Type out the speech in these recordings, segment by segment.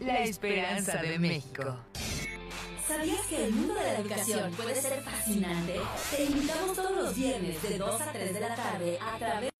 la esperanza de México. ¿Sabías que el mundo de la educación puede ser fascinante? Te invitamos todos los viernes de 2 a 3 de la tarde a través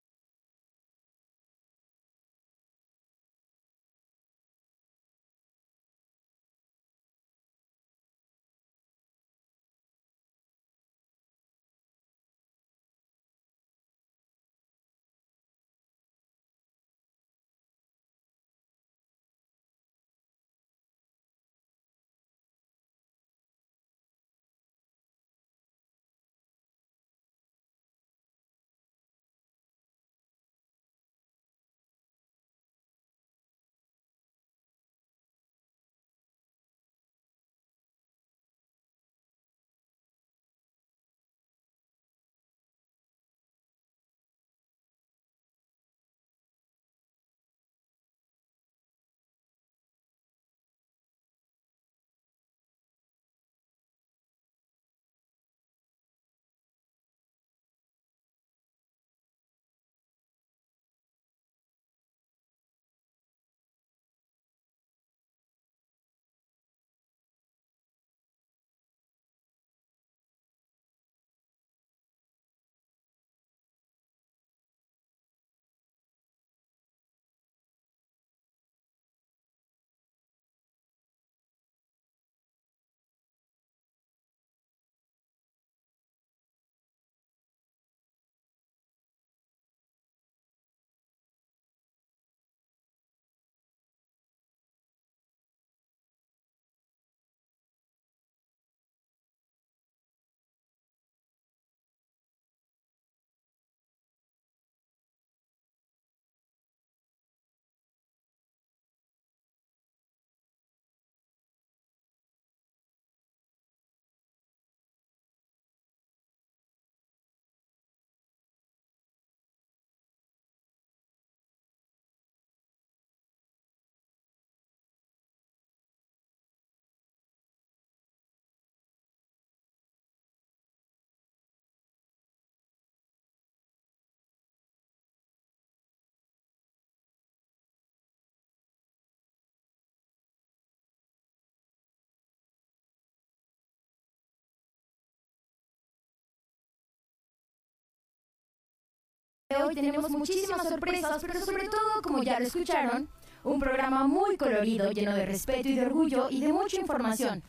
Hoy tenemos muchísimas sorpresas, pero sobre todo, como ya lo escucharon, un programa muy colorido, lleno de respeto y de orgullo y de mucha información.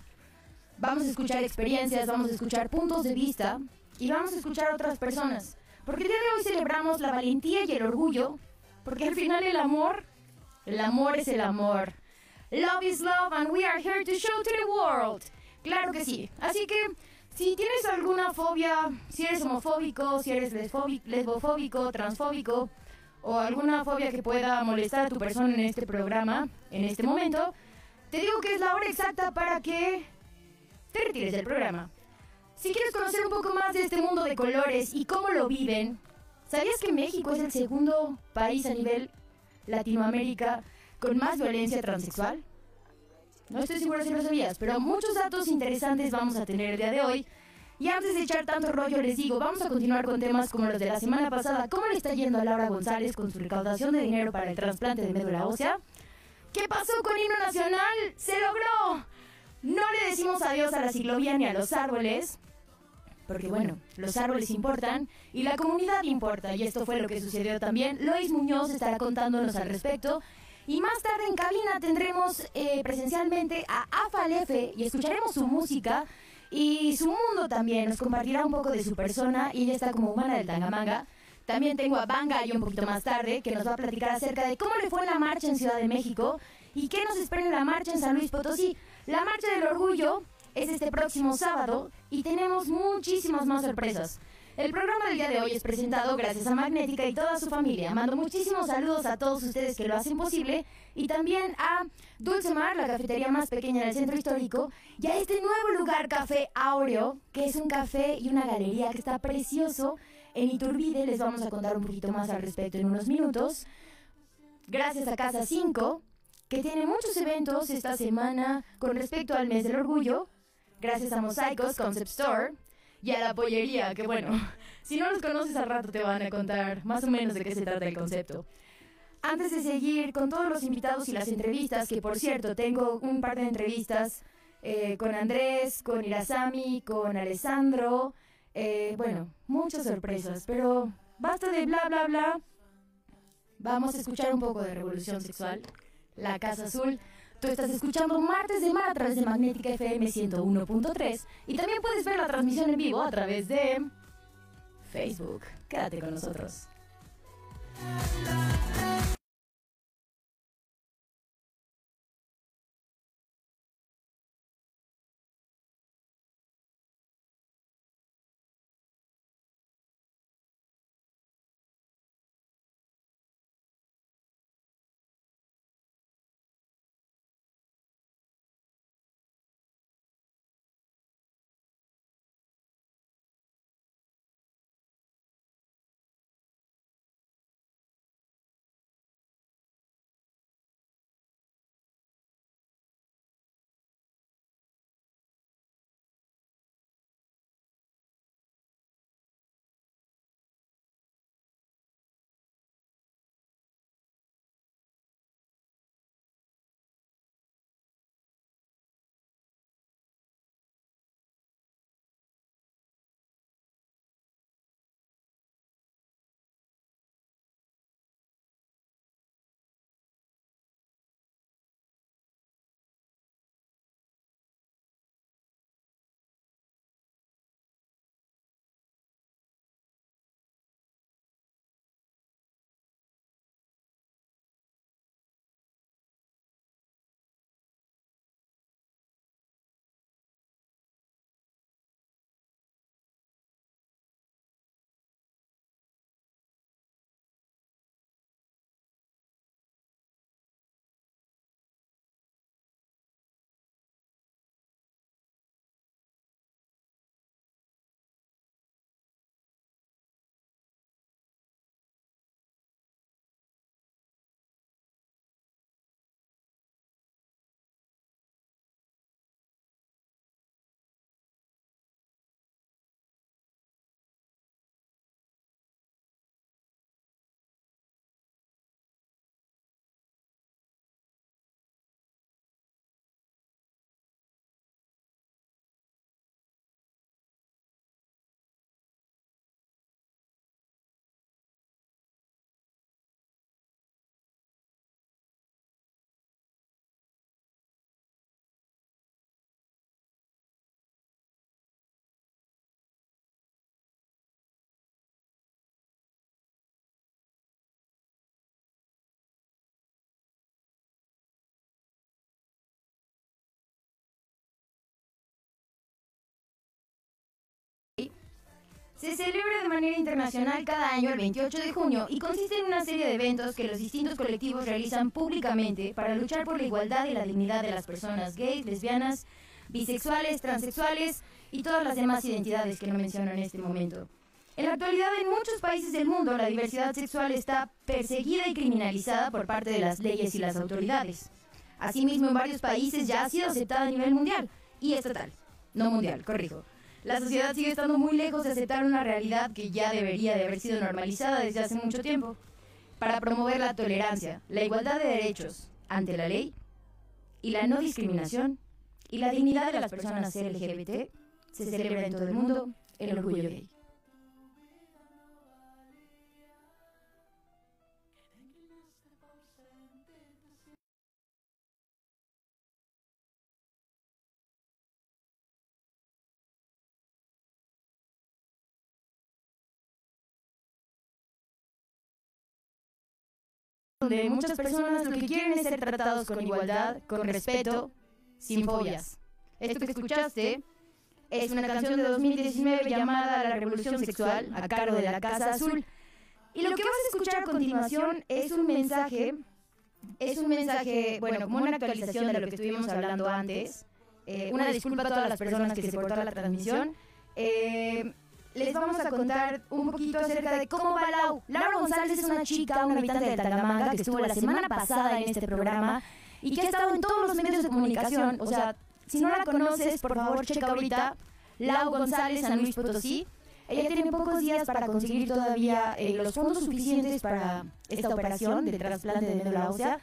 Vamos a escuchar experiencias, vamos a escuchar puntos de vista y vamos a escuchar a otras personas. Porque el día de hoy celebramos la valentía y el orgullo, porque al final el amor, el amor es el amor. Love is love and we are here to show to the world. Claro que sí. Así que si tienes alguna fobia, si eres homofóbico, si eres lesbofóbico, transfóbico o alguna fobia que pueda molestar a tu persona en este programa, en este momento, te digo que es la hora exacta para que te retires del programa. Si quieres conocer un poco más de este mundo de colores y cómo lo viven, ¿sabías que México es el segundo país a nivel Latinoamérica con más violencia transexual? No estoy segura si lo sabías, pero muchos datos interesantes vamos a tener el día de hoy. Y antes de echar tanto rollo, les digo, vamos a continuar con temas como los de la semana pasada. ¿Cómo le está yendo a Laura González con su recaudación de dinero para el trasplante de médula ósea? ¿Qué pasó con himno nacional? ¡Se logró! No le decimos adiós a la ciclovía ni a los árboles, porque bueno, los árboles importan y la comunidad importa, y esto fue lo que sucedió también. Lois Muñoz estará contándonos al respecto y más tarde en cabina tendremos eh, presencialmente a Afalefe y escucharemos su música y su mundo también. Nos compartirá un poco de su persona y ella está como humana del Tangamanga. También tengo a Banga y un poquito más tarde que nos va a platicar acerca de cómo le fue la marcha en Ciudad de México y qué nos espera en la marcha en San Luis Potosí. La marcha del orgullo es este próximo sábado y tenemos muchísimas más sorpresas. El programa del día de hoy es presentado gracias a Magnética y toda su familia. Mando muchísimos saludos a todos ustedes que lo hacen posible y también a Dulce Mar, la cafetería más pequeña del centro histórico, y a este nuevo lugar Café Aureo, que es un café y una galería que está precioso en Iturbide. Les vamos a contar un poquito más al respecto en unos minutos. Gracias a Casa 5, que tiene muchos eventos esta semana con respecto al mes del orgullo. Gracias a Mosaicos Concept Store y a la pollería, que bueno, si no los conoces al rato te van a contar más o menos de qué se trata el concepto. Antes de seguir con todos los invitados y las entrevistas, que por cierto tengo un par de entrevistas eh, con Andrés, con Irasami, con Alessandro, eh, bueno, muchas sorpresas, pero basta de bla bla bla. Vamos a escuchar un poco de Revolución Sexual, La Casa Azul. Tú estás escuchando Martes de Mar a través de Magnética FM 101.3 y también puedes ver la transmisión en vivo a través de Facebook. Quédate con nosotros. Se celebra de manera internacional cada año el 28 de junio y consiste en una serie de eventos que los distintos colectivos realizan públicamente para luchar por la igualdad y la dignidad de las personas gays, lesbianas, bisexuales, transexuales y todas las demás identidades que no menciono en este momento. En la actualidad, en muchos países del mundo, la diversidad sexual está perseguida y criminalizada por parte de las leyes y las autoridades. Asimismo, en varios países ya ha sido aceptada a nivel mundial y estatal. No mundial, corrijo. La sociedad sigue estando muy lejos de aceptar una realidad que ya debería de haber sido normalizada desde hace mucho tiempo. Para promover la tolerancia, la igualdad de derechos ante la ley y la no discriminación y la dignidad de las personas LGBT, se celebra en todo el mundo el orgullo gay. Donde muchas personas lo que quieren es ser tratados con igualdad, con respeto, sin fobias. Esto que escuchaste es una canción de 2019 llamada La Revolución Sexual, a cargo de la Casa Azul. Y lo que vas a escuchar a continuación es un mensaje, es un mensaje, bueno, como una actualización de lo que estuvimos hablando antes. Eh, una disculpa a todas las personas que se cortaron la transmisión. Eh, les vamos a contar un poquito acerca de cómo va Lau. Laura González es una chica, una habitante de Tangamanga, que estuvo la semana pasada en este programa y que ha estado en todos los medios de comunicación. O sea, si no la conoces, por favor, checa ahorita Lau González San Luis Potosí. Ella tiene pocos días para conseguir todavía eh, los fondos suficientes para esta operación de trasplante de médula ósea.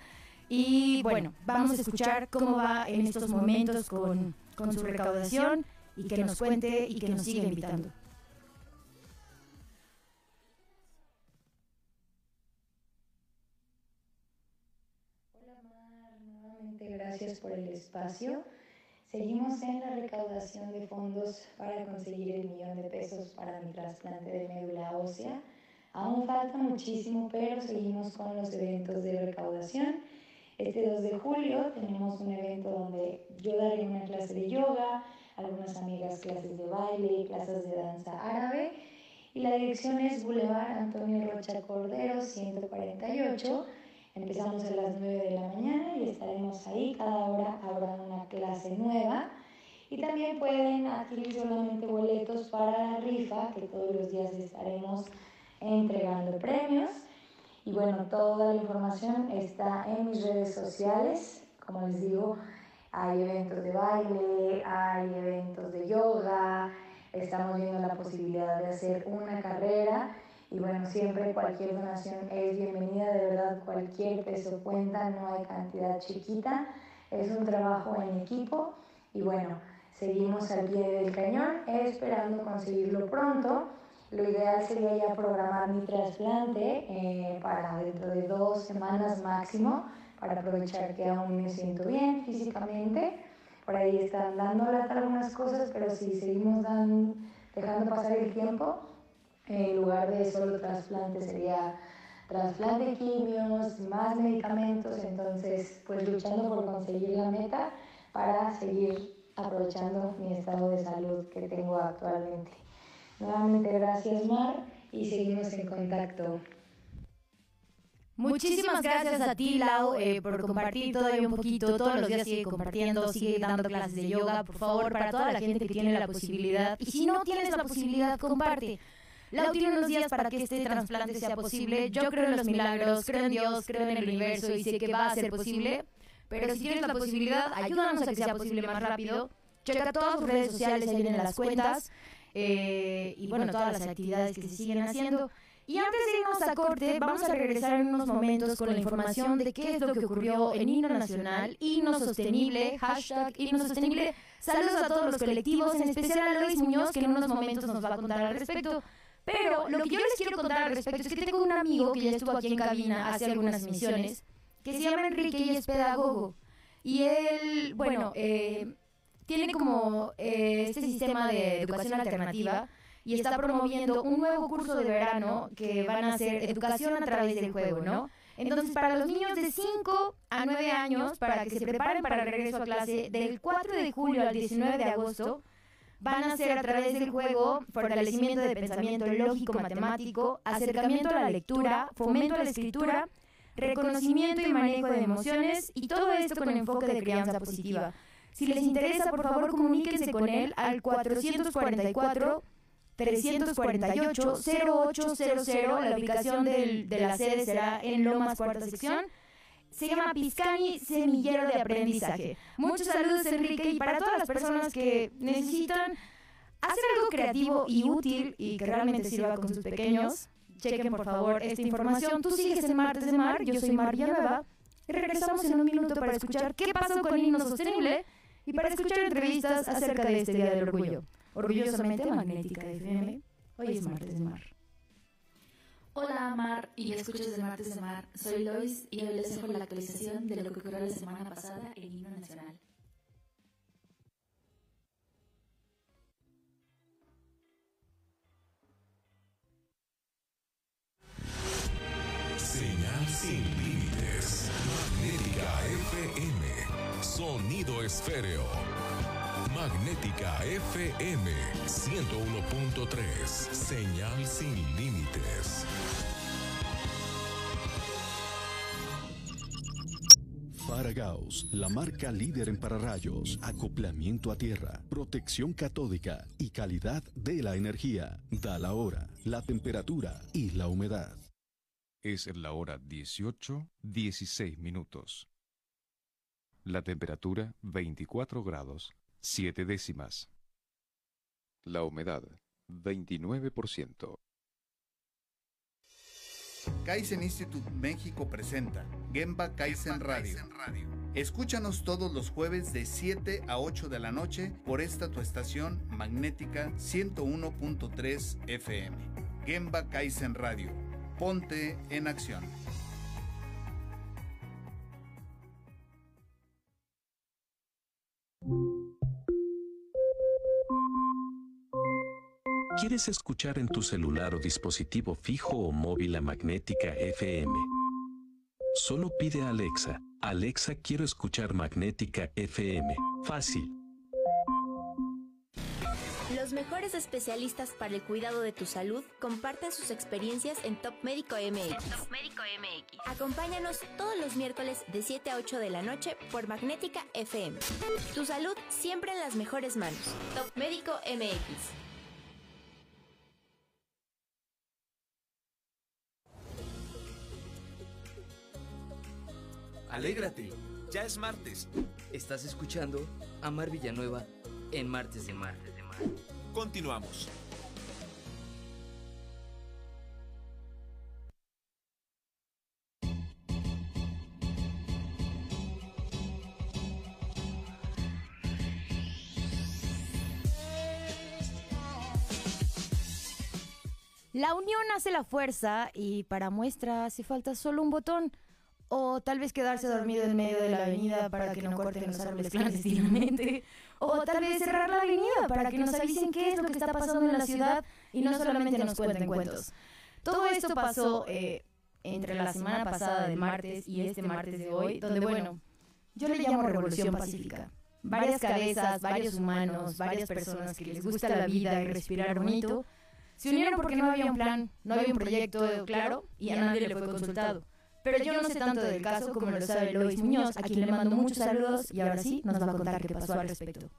Y bueno, vamos a escuchar cómo va en estos momentos con, con su recaudación y que nos cuente y que nos siga invitando. Gracias por el espacio. Seguimos en la recaudación de fondos para conseguir el millón de pesos para mi trasplante de médula ósea. Aún falta muchísimo, pero seguimos con los eventos de recaudación. Este 2 de julio tenemos un evento donde yo daré una clase de yoga, algunas amigas clases de baile, clases de danza árabe. Y la dirección es Boulevard Antonio Rocha Cordero 148 Empezamos a las 9 de la mañana y estaremos ahí. Cada hora habrá una clase nueva. Y también pueden adquirir solamente boletos para la rifa, que todos los días estaremos entregando premios. Y bueno, toda la información está en mis redes sociales. Como les digo, hay eventos de baile, hay eventos de yoga, estamos viendo la posibilidad de hacer una carrera y bueno, siempre cualquier donación es bienvenida, de verdad cualquier peso cuenta, no hay cantidad chiquita, es un trabajo en equipo y bueno, seguimos al pie del cañón esperando conseguirlo pronto. Lo ideal sería ya programar mi trasplante eh, para dentro de dos semanas máximo, para aprovechar que aún me siento bien físicamente. Por ahí están dando lata algunas cosas, pero si seguimos dejando pasar el tiempo, en lugar de solo trasplante sería trasplante quimios, más medicamentos, entonces pues luchando por conseguir la meta para seguir aprovechando mi estado de salud que tengo actualmente. Nuevamente gracias Mar y seguimos en contacto. Muchísimas gracias a ti, Lau, eh, por compartir todavía un poquito. Todos los días sigue compartiendo, sigue dando clases de yoga. Por favor, para toda la gente que tiene la posibilidad. Y si no tienes la posibilidad, comparte. Lau tiene unos días para que este trasplante sea posible. Yo creo en los milagros, creo en Dios, creo en el universo y sé que va a ser posible. Pero si tienes la posibilidad, ayúdanos a que sea posible más rápido. Checa todas sus redes sociales, ahí vienen las cuentas. Eh, y bueno, todas las actividades que se siguen haciendo. Y antes de irnos a corte, vamos a regresar en unos momentos con la información de qué es lo que ocurrió en Hino Nacional, Hino Sostenible, hashtag Hino Sostenible. Saludos a todos los colectivos, en especial a Luis Muñoz, que en unos momentos nos va a contar al respecto. Pero lo que yo les quiero contar al respecto es que tengo un amigo que ya estuvo aquí en cabina hace algunas emisiones, que se llama Enrique y es pedagogo. Y él, bueno, eh, tiene como eh, este sistema de educación alternativa y está promoviendo un nuevo curso de verano que van a ser educación a través del juego, ¿no? Entonces, para los niños de 5 a 9 años, para que se preparen para el regreso a clase del 4 de julio al 19 de agosto, van a ser a través del juego fortalecimiento de pensamiento lógico-matemático, acercamiento a la lectura, fomento a la escritura, reconocimiento y manejo de emociones y todo esto con enfoque de crianza positiva. Si les interesa, por favor, comuníquense con él al 444 348 0800. La ubicación de la sede será en Lomas Cuarta Sección se llama Piscani Semillero de Aprendizaje. Muchos saludos, Enrique, y para todas las personas que necesitan hacer algo creativo y útil y que realmente sirva con sus pequeños, chequen por favor esta información. Tú sigues en Martes de Mar, yo soy Mar Villanueva, regresamos en un minuto para escuchar qué pasó con el himno sostenible y para escuchar entrevistas acerca de este Día del Orgullo. Orgullosamente Magnética FM. Hoy es Martes de Mar. Hola Mar y escuchas de Martes de Mar. Soy Lois y hoy les dejo la actualización de lo que ocurrió la semana pasada en Himno Nacional. Señal sin límites. Magnética FM. Sonido esféreo. Magnética FM 101.3. Señal sin límites. Faragaos, la marca líder en pararrayos, acoplamiento a tierra, protección catódica y calidad de la energía. Da la hora, la temperatura y la humedad. Es la hora 18, 16 minutos. La temperatura 24 grados, 7 décimas. La humedad 29%. Kaizen Institute México presenta Gemba Kaizen Radio. Escúchanos todos los jueves de 7 a 8 de la noche por esta tu estación magnética 101.3 FM. Gemba Kaizen Radio. Ponte en acción. ¿Quieres escuchar en tu celular o dispositivo fijo o móvil a Magnética FM? Solo pide a Alexa, Alexa quiero escuchar Magnética FM. Fácil. Los mejores especialistas para el cuidado de tu salud comparten sus experiencias en Top Médico MX. Top Médico MX. Acompáñanos todos los miércoles de 7 a 8 de la noche por Magnética FM. Tu salud siempre en las mejores manos. Top Médico MX. Alégrate, ya es martes. Estás escuchando a Mar Villanueva en Martes de Mar. Continuamos. La unión hace la fuerza y para muestra hace falta solo un botón. O tal vez quedarse dormido en medio de la avenida para que no corten los árboles clandestinamente. O tal vez cerrar la avenida para que nos avisen qué es lo que está pasando en la ciudad y no solamente nos cuenten cuentos. Todo esto pasó eh, entre la semana pasada de martes y este martes de hoy, donde bueno, yo le llamo Revolución Pacífica. Varias cabezas, varios humanos, varias personas que les gusta la vida y respirar bonito, se unieron porque no había un plan, no había un proyecto claro y a nadie le fue consultado. Pero yo no sé tanto del caso como lo sabe Lois Muñoz, a quien le mando muchos saludos y ahora sí nos va a contar qué pasó al respecto.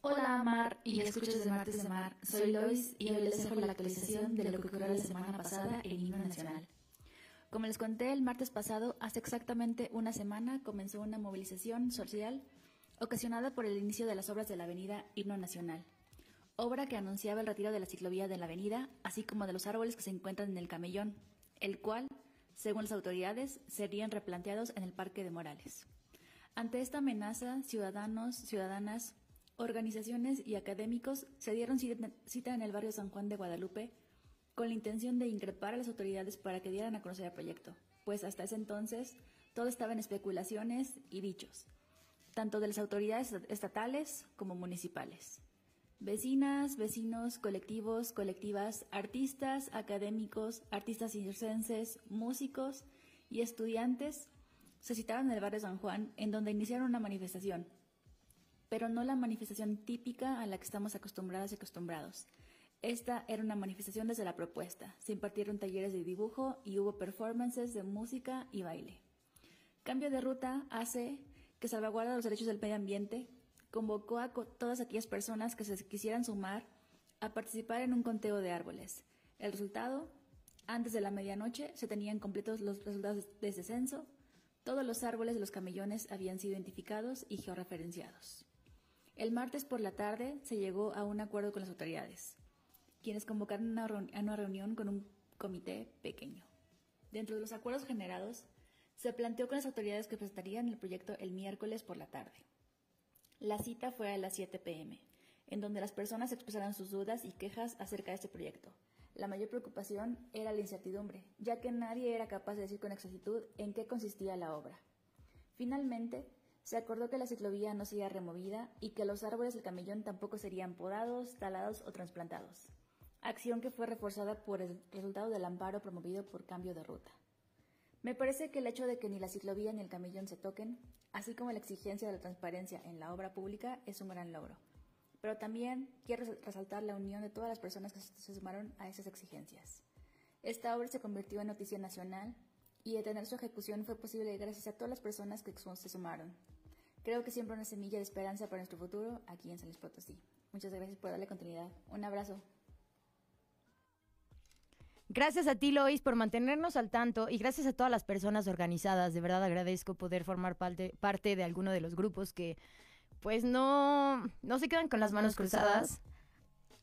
Hola Mar y escuchas de Martes de Mar, soy Lois y hoy les dejo la actualización de lo que ocurrió la semana pasada en Himno Nacional. Como les conté el martes pasado, hace exactamente una semana comenzó una movilización social ocasionada por el inicio de las obras de la avenida Himno Nacional, obra que anunciaba el retiro de la ciclovía de la avenida, así como de los árboles que se encuentran en el camellón, el cual según las autoridades, serían replanteados en el Parque de Morales. Ante esta amenaza, ciudadanos, ciudadanas, organizaciones y académicos se dieron cita en el barrio San Juan de Guadalupe con la intención de increpar a las autoridades para que dieran a conocer el proyecto, pues hasta ese entonces todo estaba en especulaciones y dichos, tanto de las autoridades estatales como municipales. Vecinas, vecinos, colectivos, colectivas, artistas, académicos, artistas circenses, músicos y estudiantes se citaron en el barrio San Juan, en donde iniciaron una manifestación, pero no la manifestación típica a la que estamos acostumbradas y acostumbrados. Esta era una manifestación desde la propuesta. Se impartieron talleres de dibujo y hubo performances de música y baile. Cambio de ruta hace que salvaguarda los derechos del medio ambiente, convocó a todas aquellas personas que se quisieran sumar a participar en un conteo de árboles. El resultado, antes de la medianoche se tenían completos los resultados de ese censo, todos los árboles de los camellones habían sido identificados y georreferenciados. El martes por la tarde se llegó a un acuerdo con las autoridades, quienes convocaron a una reunión con un comité pequeño. Dentro de los acuerdos generados, se planteó con las autoridades que presentarían el proyecto el miércoles por la tarde. La cita fue a las 7 pm, en donde las personas expresaron sus dudas y quejas acerca de este proyecto. La mayor preocupación era la incertidumbre, ya que nadie era capaz de decir con exactitud en qué consistía la obra. Finalmente, se acordó que la ciclovía no sería removida y que los árboles del camellón tampoco serían podados, talados o trasplantados, acción que fue reforzada por el resultado del amparo promovido por cambio de ruta. Me parece que el hecho de que ni la ciclovía ni el camellón se toquen, así como la exigencia de la transparencia en la obra pública, es un gran logro. Pero también quiero resaltar la unión de todas las personas que se sumaron a esas exigencias. Esta obra se convirtió en noticia nacional y detener su ejecución fue posible gracias a todas las personas que se sumaron. Creo que siempre una semilla de esperanza para nuestro futuro aquí en San Luis Potosí. Muchas gracias por darle continuidad. Un abrazo. Gracias a ti, Lois, por mantenernos al tanto y gracias a todas las personas organizadas. De verdad agradezco poder formar parte, parte de alguno de los grupos que, pues, no, no se quedan con las manos cruzadas.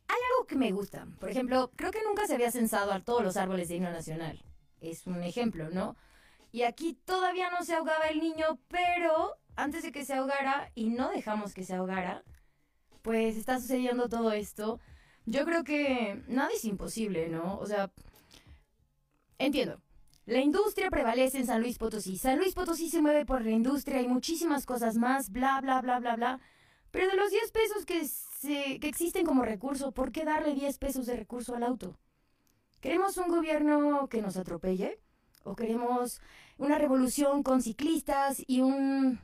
Hay algo que me gusta. Por ejemplo, creo que nunca se había censado a todos los árboles de himno nacional. Es un ejemplo, ¿no? Y aquí todavía no se ahogaba el niño, pero antes de que se ahogara, y no dejamos que se ahogara, pues está sucediendo todo esto. Yo creo que nada es imposible, ¿no? O sea, entiendo. La industria prevalece en San Luis Potosí. San Luis Potosí se mueve por la industria y muchísimas cosas más, bla, bla, bla, bla, bla. Pero de los 10 pesos que, se, que existen como recurso, ¿por qué darle 10 pesos de recurso al auto? ¿Queremos un gobierno que nos atropelle? ¿O queremos una revolución con ciclistas y un,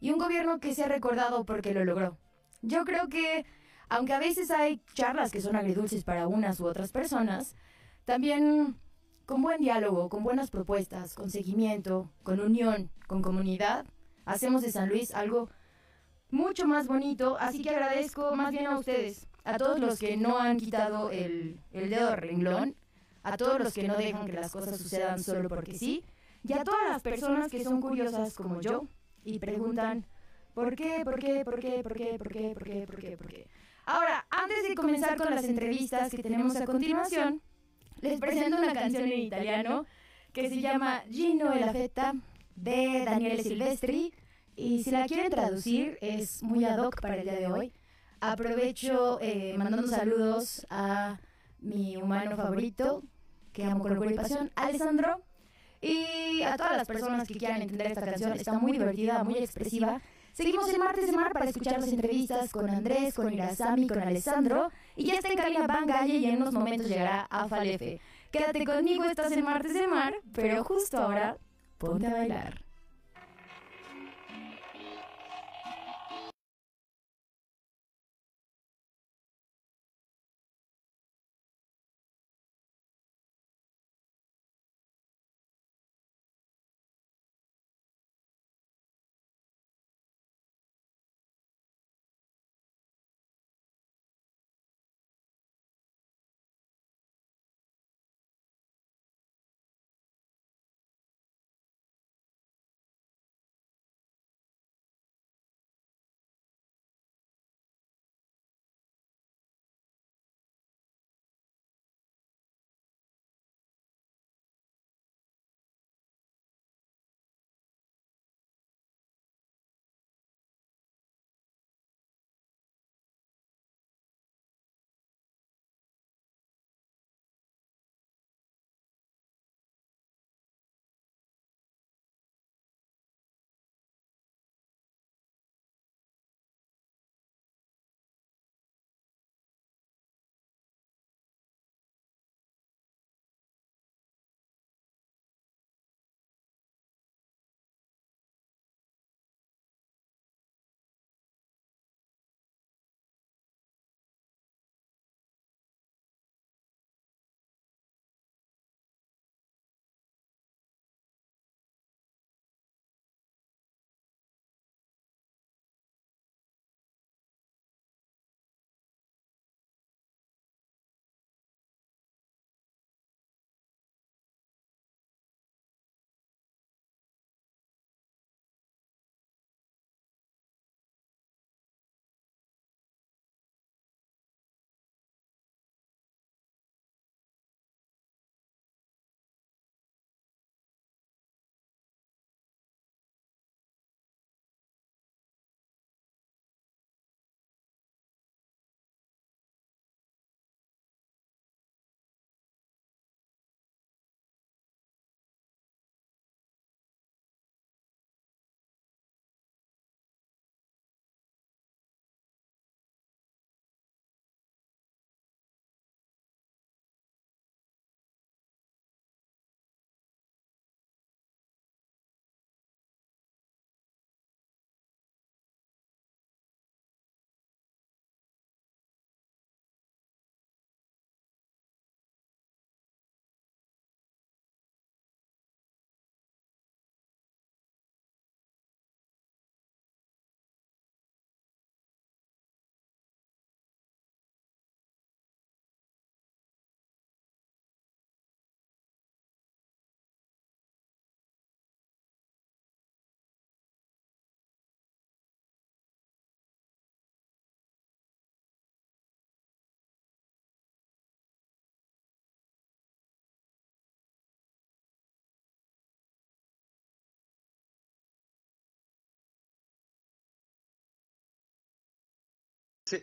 y un gobierno que sea recordado porque lo logró? Yo creo que, aunque a veces hay charlas que son agridulces para unas u otras personas, también con buen diálogo, con buenas propuestas, con seguimiento, con unión, con comunidad, hacemos de San Luis algo mucho más bonito. Así que agradezco más bien a ustedes, a todos los que no han quitado el, el dedo de renglón, a todos los que no dejan que las cosas sucedan solo porque sí, y a todas las personas que son curiosas como yo y preguntan ¿por qué, por qué, por qué, por qué, por qué, por qué, por qué, por qué? Ahora, antes de comenzar con las entrevistas que tenemos a continuación, les presento una canción en italiano que se llama Gino e la Fetta de Daniele Silvestri. Y si la quieren traducir, es muy ad hoc para el día de hoy. Aprovecho eh, mandando saludos a mi humano favorito, que amo con locura y pasión, Alessandro. Y a todas las personas que quieran entender esta canción, está muy divertida, muy expresiva. Seguimos el martes de mar para escuchar las entrevistas con Andrés, con Irasami, con Alessandro. Y ya está en cabina Bangalle y en unos momentos llegará a Falefe. Quédate conmigo, estás en martes de mar, pero justo ahora, ponte a bailar.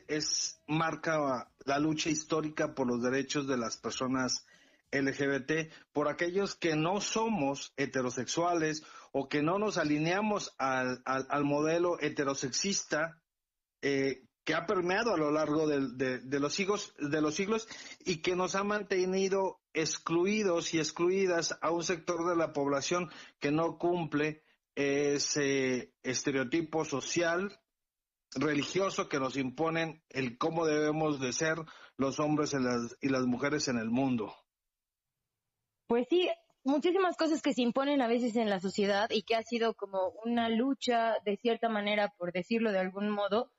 Es marca la lucha histórica por los derechos de las personas LGBT, por aquellos que no somos heterosexuales o que no nos alineamos al, modelo heterosexista eh, que ha permeado a lo largo de, los siglos, de los siglos y que nos ha mantenido excluidos y excluidas a un sector de la población que no cumple ese estereotipo social religioso que nos imponen el cómo debemos de ser los hombres y las, y las mujeres en el mundo. Pues sí, muchísimas cosas que se imponen a veces en la sociedad y que ha sido como una lucha de cierta manera, por decirlo de algún modo,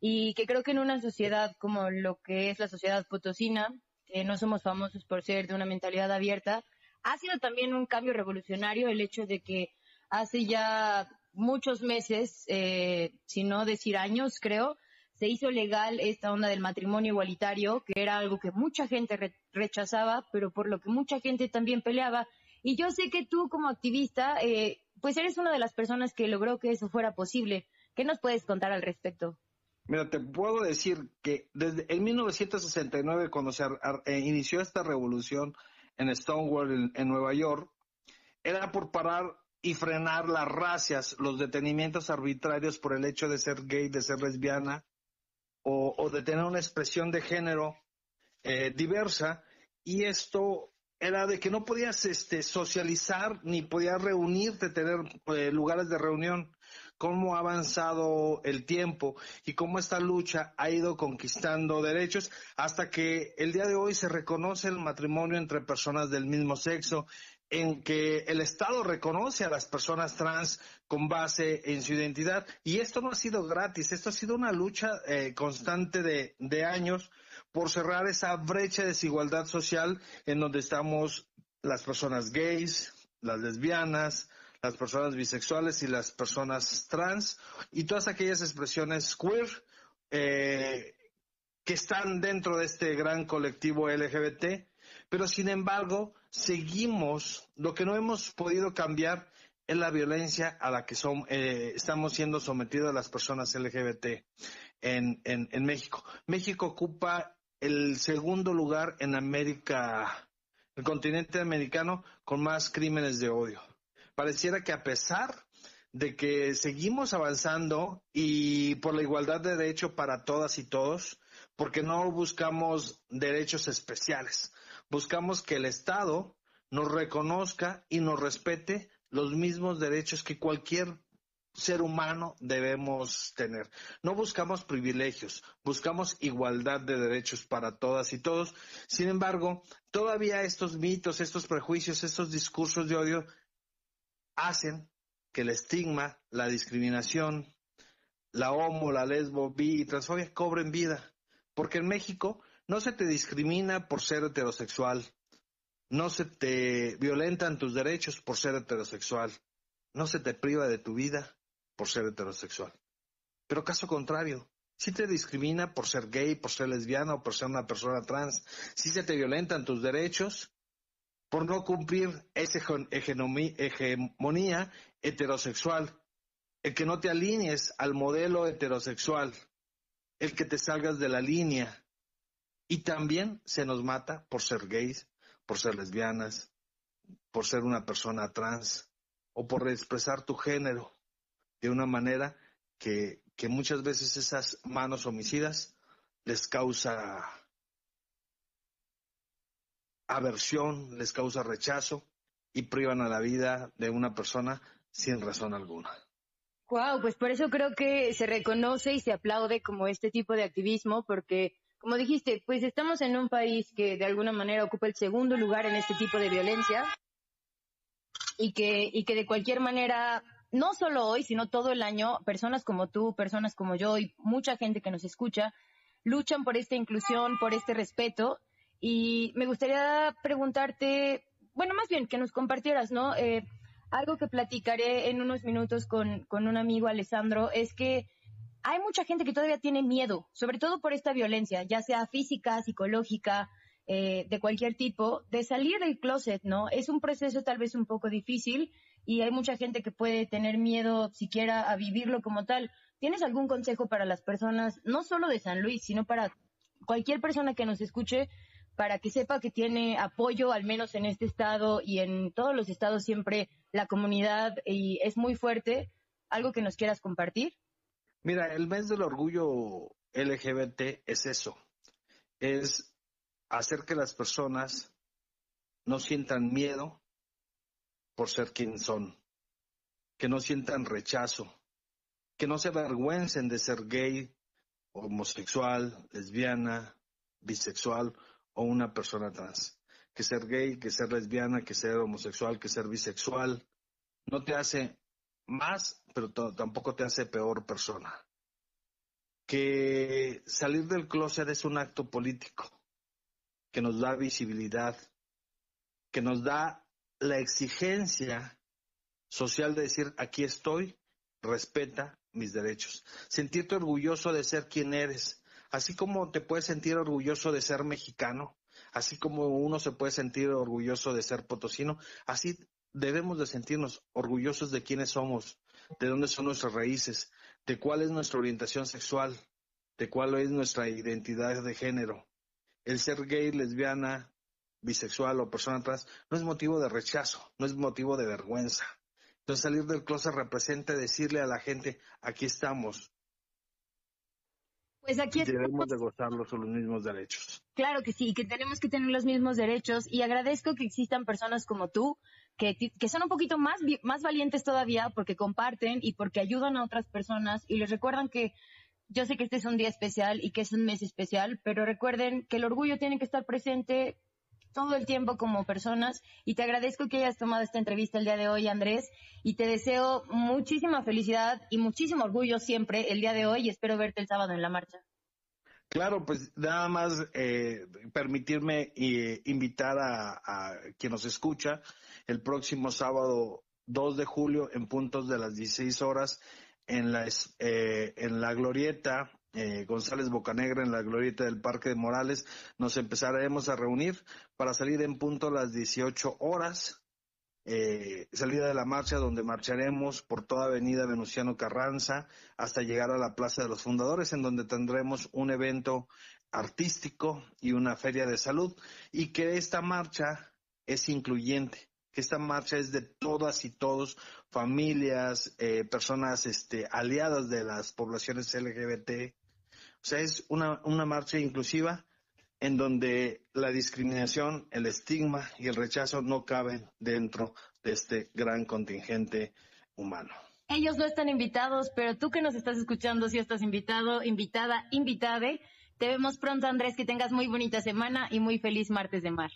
y que creo que en una sociedad como lo que es la sociedad potosina, que no somos famosos por ser de una mentalidad abierta, ha sido también un cambio revolucionario el hecho de que hace ya muchos meses, eh, si no decir años, creo, se hizo legal esta onda del matrimonio igualitario, que era algo que mucha gente rechazaba, pero por lo que mucha gente también peleaba. Y yo sé que tú como activista, eh, pues eres una de las personas que logró que eso fuera posible. ¿Qué nos puedes contar al respecto? Mira, te puedo decir que desde el 1969, cuando se eh, inició esta revolución en Stonewall, en Nueva York, era por parar y frenar las racias, los detenimientos arbitrarios por el hecho de ser gay, de ser lesbiana o, de tener una expresión de género eh, diversa. Y esto era de que no podías este, socializar ni podías reunirte, tener eh, lugares de reunión. Cómo ha avanzado el tiempo y cómo esta lucha ha ido conquistando derechos hasta que el día de hoy se reconoce el matrimonio entre personas del mismo sexo en que el Estado reconoce a las personas trans con base en su identidad. Y esto no ha sido gratis, esto ha sido una lucha eh, constante de, de años por cerrar esa brecha de desigualdad social en donde estamos las personas gays, las lesbianas, las personas bisexuales y las personas trans y todas aquellas expresiones queer eh, que están dentro de este gran colectivo LGBT, pero sin embargo seguimos, lo que no hemos podido cambiar es la violencia a la que son, eh, estamos siendo sometidos las personas LGBT en, en, México. México ocupa el segundo lugar en América, el continente americano, con más crímenes de odio. Pareciera que a pesar de que seguimos avanzando y por la igualdad de derecho para todas y todos, porque no buscamos derechos especiales, buscamos que el Estado nos reconozca y nos respete los mismos derechos que cualquier ser humano debemos tener. No buscamos privilegios, buscamos igualdad de derechos para todas y todos. Sin embargo, todavía estos mitos, estos prejuicios, estos discursos de odio hacen que el estigma, la discriminación, la homo, la lesbo, bi y transfobia cobren vida. Porque en México no se te discrimina por ser heterosexual. No se te violentan tus derechos por ser heterosexual. No se te priva de tu vida por ser heterosexual. Pero caso contrario, si te discrimina por ser gay, por ser lesbiana o por ser una persona trans, si se te violentan tus derechos por no cumplir esa hegemonía heterosexual, el que no te alinees al modelo heterosexual, el que te salgas de la línea, y también se nos mata por ser gays, por ser lesbianas, por ser una persona trans o por expresar tu género de una manera que, que muchas veces esas manos homicidas les causa aversión, les causa rechazo y privan a la vida de una persona sin razón alguna. Wow, pues por eso creo que se reconoce y se aplaude como este tipo de activismo, porque como dijiste, pues estamos en un país que de alguna manera ocupa el segundo lugar en este tipo de violencia y que, y que de cualquier manera, no solo hoy, sino todo el año, personas como tú, personas como yo y mucha gente que nos escucha, luchan por esta inclusión, por este respeto. Y me gustaría preguntarte, bueno, más bien que nos compartieras, ¿no? Eh, algo que platicaré en unos minutos con, con un amigo, Alessandro, es que hay mucha gente que todavía tiene miedo, sobre todo por esta violencia, ya sea física, psicológica, eh, de cualquier tipo, de salir del closet, ¿no? Es un proceso tal vez un poco difícil y hay mucha gente que puede tener miedo siquiera a vivirlo como tal. ¿tienes algún consejo para las personas, no solo de San Luis, sino para cualquier persona que nos escuche, para que sepa que tiene apoyo, al menos en este estado y en todos los estados siempre la comunidad y es muy fuerte? ¿Algo que nos quieras compartir? Mira, el mes del orgullo LGBT es eso, es hacer que las personas no sientan miedo por ser quien son, que no sientan rechazo, que no se avergüencen de ser gay, homosexual, lesbiana, bisexual o una persona trans. Que ser gay, que ser lesbiana, que ser homosexual, que ser bisexual, no te hace más, pero tampoco te hace peor persona. Que salir del closet es un acto político que nos da visibilidad, que nos da la exigencia social de decir, aquí estoy, respeta mis derechos. Sentirte orgulloso de ser quien eres, así como te puedes sentir orgulloso de ser mexicano, así como uno se puede sentir orgulloso de ser potosino, así debemos de sentirnos orgullosos de quiénes somos, de dónde son nuestras raíces, de cuál es nuestra orientación sexual, de cuál es nuestra identidad de género. El ser gay, lesbiana, bisexual o persona trans no es motivo de rechazo, no es motivo de vergüenza. Entonces salir del closet representa decirle a la gente, aquí estamos. Pues aquí debemos de gozar los, los mismos derechos. Claro que sí, que tenemos que tener los mismos derechos y agradezco que existan personas como tú que, son un poquito más, más valientes todavía porque comparten y porque ayudan a otras personas y les recuerdan que yo sé que este es un día especial y que es un mes especial, pero recuerden que el orgullo tiene que estar presente todo el tiempo como personas y te agradezco que hayas tomado esta entrevista el día de hoy, Andrés, y te deseo muchísima felicidad y muchísimo orgullo siempre el día de hoy y espero verte el sábado en la marcha. Claro, pues nada más eh, permitirme eh, invitar a, quien nos escucha el próximo sábado 2 de julio en puntos de las 16 horas en la, eh, en la glorieta eh, González Bocanegra en la glorieta del Parque de Morales, nos empezaremos a reunir para salir en punto a las 18 horas, eh, salida de la marcha donde marcharemos por toda Avenida Venustiano Carranza hasta llegar a la Plaza de los Fundadores, en donde tendremos un evento artístico y una feria de salud, y que esta marcha es incluyente esta marcha es de todas y todos, familias, eh, personas este, aliadas de las poblaciones LGBT, o sea, es una, una marcha inclusiva en donde la discriminación, el estigma y el rechazo no caben dentro de este gran contingente humano. Ellos no están invitados, pero tú que nos estás escuchando, si estás invitado, invitada, invitade, te vemos pronto, Andrés, que tengas muy bonita semana y muy feliz martes de mar.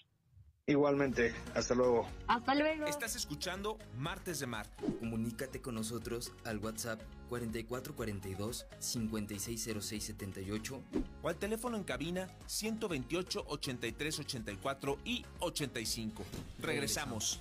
Igualmente, hasta luego. Hasta luego. Estás escuchando Martes de Mar. Comunícate con nosotros al WhatsApp 4442 560678 o al teléfono en cabina 128 83 84 y 85. Regresamos.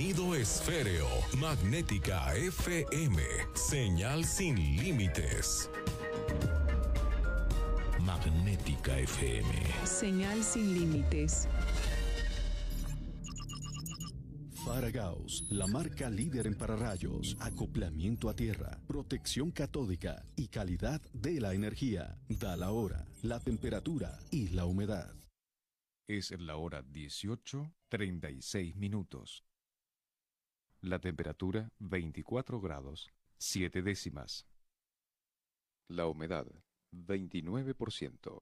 esféreo, magnética FM, señal sin límites. Magnética FM. Señal sin límites. Faragaos, la marca líder en pararrayos, acoplamiento a tierra, protección catódica y calidad de la energía. Da la hora, la temperatura y la humedad. Es la hora 18, 36 minutos. La temperatura 24 grados, 7 décimas. La humedad 29%.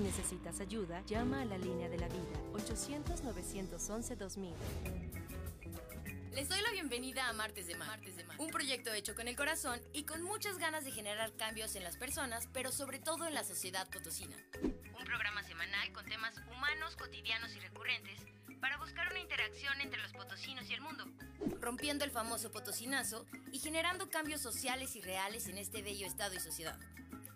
Si necesitas ayuda, llama a la línea de la vida 800-911-2000. Les doy la bienvenida a Martes de Mar, un proyecto hecho con el corazón y con muchas ganas de generar cambios en las personas, pero sobre todo en la sociedad potosina. Un programa semanal con temas humanos, cotidianos y recurrentes para buscar una interacción entre los potosinos y el mundo, rompiendo el famoso potosinazo y generando cambios sociales y reales en este bello estado y sociedad.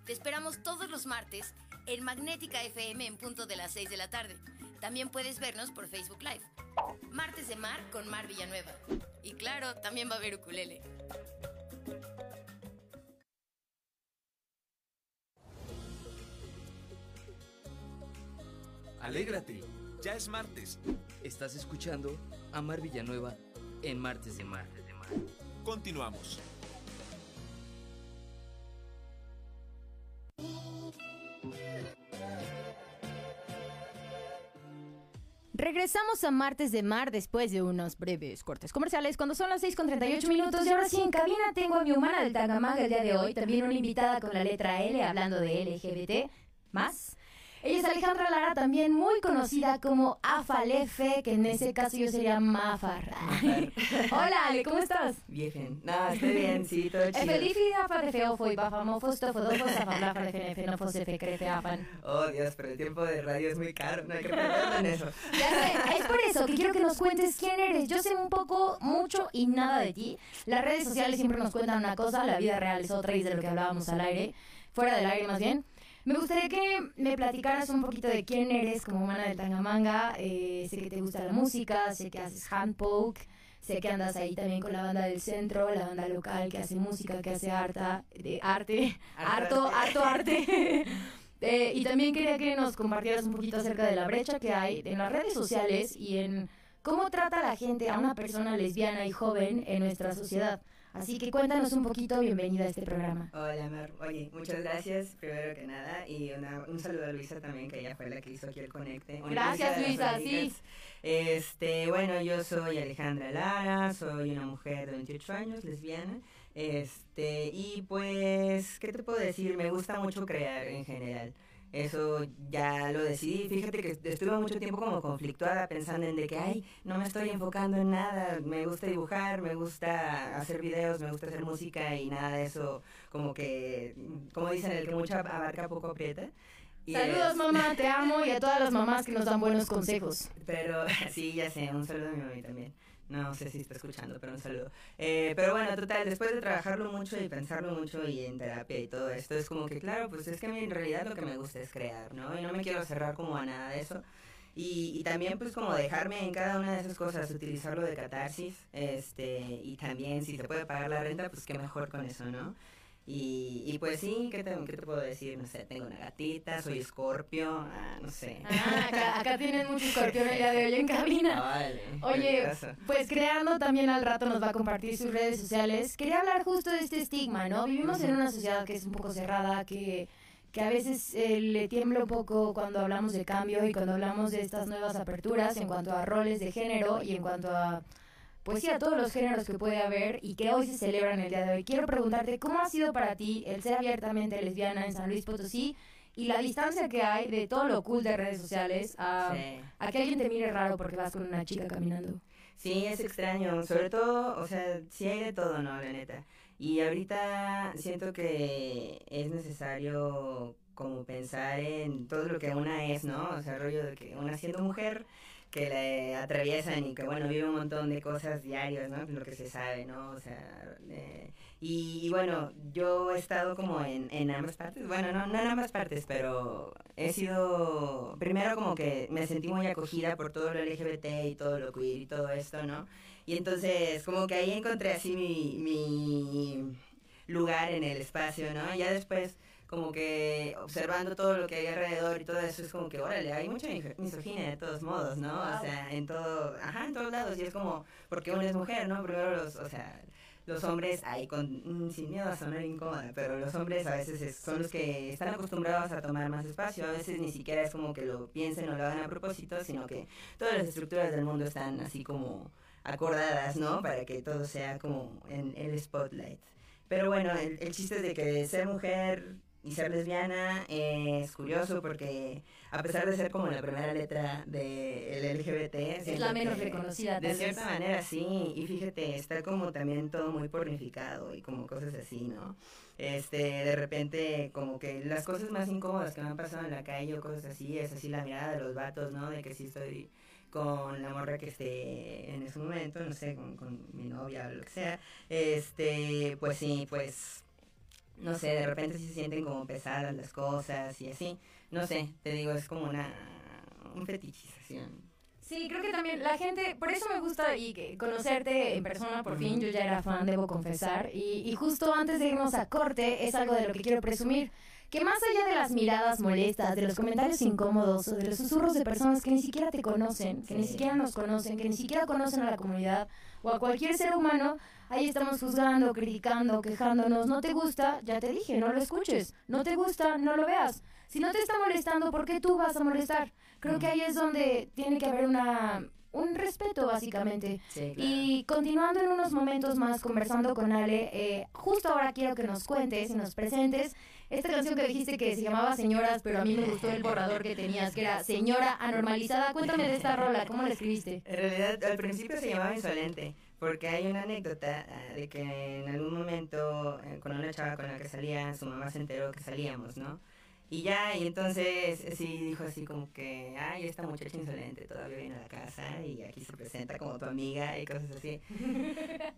Te esperamos todos los martes en Magnética FM en punto de las 6 de la tarde. También puedes vernos por Facebook Live. Martes de Mar con Mar Villanueva. Y claro, también va a haber ukulele. Alégrate, ya es martes. Estás escuchando a Mar Villanueva en Martes de Mar. Continuamos. Regresamos a Martes de Mar después de unos breves cortes comerciales cuando son las 6 con 38 minutos y ahora sí en cabina tengo a mi humana del Tangamanga el día de hoy, también una invitada con la letra L hablando de LGBT más. Ella es Alejandra Lara, también muy conocida como Afalefe, que en ese caso yo sería Mafar. Hola Ale, ¿cómo estás? Bien, no, estoy bien, sí, todo chido. feliz y afa de feo fue bafa mofos tofo dofos afamlafa de fenefe no fose fe crete afan. Oh Dios, pero el tiempo de radio es muy caro, no hay que perderlo en eso. Ya sé, es por eso que quiero que nos cuentes quién eres. Yo sé un poco, mucho y nada de ti. Las redes sociales siempre nos cuentan una cosa, la vida real es otra y es de lo que hablábamos al aire, fuera del aire más bien. Me gustaría que me platicaras un poquito de quién eres como humana del Tangamanga. Eh, sé que te gusta la música, sé que haces handpoke, sé que andas ahí también con la banda del centro, la banda local que hace música, que hace harta, de arte, harto, harto arte. Eh, y también quería que nos compartieras un poquito acerca de la brecha que hay en las redes sociales y en cómo trata la gente a una persona lesbiana y joven en nuestra sociedad. Así que cuéntanos un poquito, bienvenida a este programa. Hola, Mar. Oye, muchas gracias, primero que nada, y un saludo a Luisa también, que ella fue la que hizo aquí el Conecte. Gracias, Luisa, sí. Este, bueno, yo soy Alejandra Lara, soy una mujer de 28 años, lesbiana, este, y pues, ¿qué te puedo decir? Me gusta mucho crear en general. Eso ya lo decidí. Fíjate que estuve mucho tiempo como conflictuada pensando en de que, ay, no me estoy enfocando en nada. Me gusta dibujar, me gusta hacer videos, me gusta hacer música y nada de eso, como que, como dicen, el que mucha abarca poco aprieta. Saludos mamá, te amo y a todas las mamás que nos dan buenos consejos. Pero sí, ya sé, un saludo a mi mamá también. No sé si está escuchando, pero un saludo. Eh, pero bueno, total, después de trabajarlo mucho y pensarlo mucho y en terapia y todo esto, es como que, claro, pues es que a mí en realidad lo que me gusta es crear, ¿no? Y no me quiero cerrar como a nada de eso. Y, y, también pues como dejarme en cada una de esas cosas, utilizarlo de catarsis, este, y también si se puede pagar la renta, pues qué mejor con eso, ¿no? Y, y pues sí, ¿qué te, ¿qué te, puedo decir? No sé, tengo una gatita, soy escorpio, ah, no sé. Ah, acá, acá tienen mucho escorpión el día de hoy en cabina. Vale, Oye, pues creando también al rato nos va a compartir sus redes sociales. Quería hablar justo de este estigma, ¿no? Vivimos en una sociedad que es un poco cerrada, que que a veces eh, le tiembla un poco cuando hablamos de cambio y cuando hablamos de estas nuevas aperturas en cuanto a roles de género y en cuanto a pues sí, a todos los géneros que puede haber y que hoy se celebran el día de hoy. Quiero preguntarte, ¿cómo ha sido para ti el ser abiertamente lesbiana en San Luis Potosí y la distancia que hay de todo lo cool de redes sociales a, a que alguien te mire raro porque vas con una chica caminando? Sí, es extraño, sobre todo, o sea, sí hay de todo, ¿no? La neta. Y ahorita siento que es necesario como pensar en todo lo que una es, ¿no? O sea, el rollo de que una siendo mujer que le atraviesan y que, bueno, vive un montón de cosas diarias, ¿no? Lo que se sabe, ¿no? O sea, eh, y, y, bueno, yo he estado como en, en ambas partes, bueno, no, no en ambas partes, pero he sido, primero como que me sentí muy acogida por todo lo LGBT y todo lo queer y todo esto, ¿no? Y entonces como que ahí encontré así mi, mi lugar en el espacio, ¿no? Ya después como que observando todo lo que hay alrededor y todo eso es como que, órale, hay mucha misoginia de todos modos, ¿no? O sea, en todo, ajá, en todos lados, y es como, porque uno es mujer, ¿no? Primero los, o sea, los hombres, ahí con, mm, sin miedo a sonar incómoda, pero los hombres a veces son los que están acostumbrados a tomar más espacio, a veces ni siquiera es como que lo piensen o lo hagan a propósito, sino que todas las estructuras del mundo están así como acordadas, ¿no? Para que todo sea como en el spotlight. Pero bueno, el, el chiste es de que ser mujer y ser lesbiana es curioso porque a pesar de ser como la primera letra del LGBT es la menos reconocida de cierta manera sí y fíjate está como también todo muy pornificado y como cosas así no este de repente como que las cosas más incómodas que me han pasado en la calle o cosas así es así la mirada de los vatos no de que sí estoy con la morra que esté en ese momento, no sé, con, con mi novia o lo que sea, este, pues sí, pues no sé, de repente se sienten como pesadas las cosas y así. No sé, te digo, es como una, un fetichización. Sí, creo que también la gente, por eso me gusta y conocerte en persona, por fin, yo ya era fan, debo confesar, y, y justo antes de irnos a corte es algo de lo que quiero presumir, que más allá de las miradas molestas, de los comentarios incómodos o de los susurros de personas que ni siquiera te conocen, que ni siquiera nos conocen, que ni siquiera conocen a la comunidad o a cualquier ser humano, ahí estamos juzgando, criticando, quejándonos, no te gusta, ya te dije, no lo escuches, no te gusta, no lo veas. Si no te está molestando, ¿por qué tú vas a molestar? Creo que ahí es donde tiene que haber una un respeto básicamente. Y continuando en unos momentos más conversando con Ale, eh, justo ahora quiero que nos cuentes y nos presentes esta canción que dijiste que se llamaba Señoras, pero a mí me gustó el borrador que tenías, que era Señora Anormalizada. Cuéntame de esta rola, ¿cómo la escribiste? En realidad, al principio se llamaba Insolente, porque hay una anécdota ah, de que en algún momento, eh, con una chava con la que salía, su mamá se enteró que salíamos, ¿no? Y ya, y entonces sí dijo así como que, ay, esta muchacha insolente todavía viene a la casa y aquí se presenta como tu amiga y cosas así.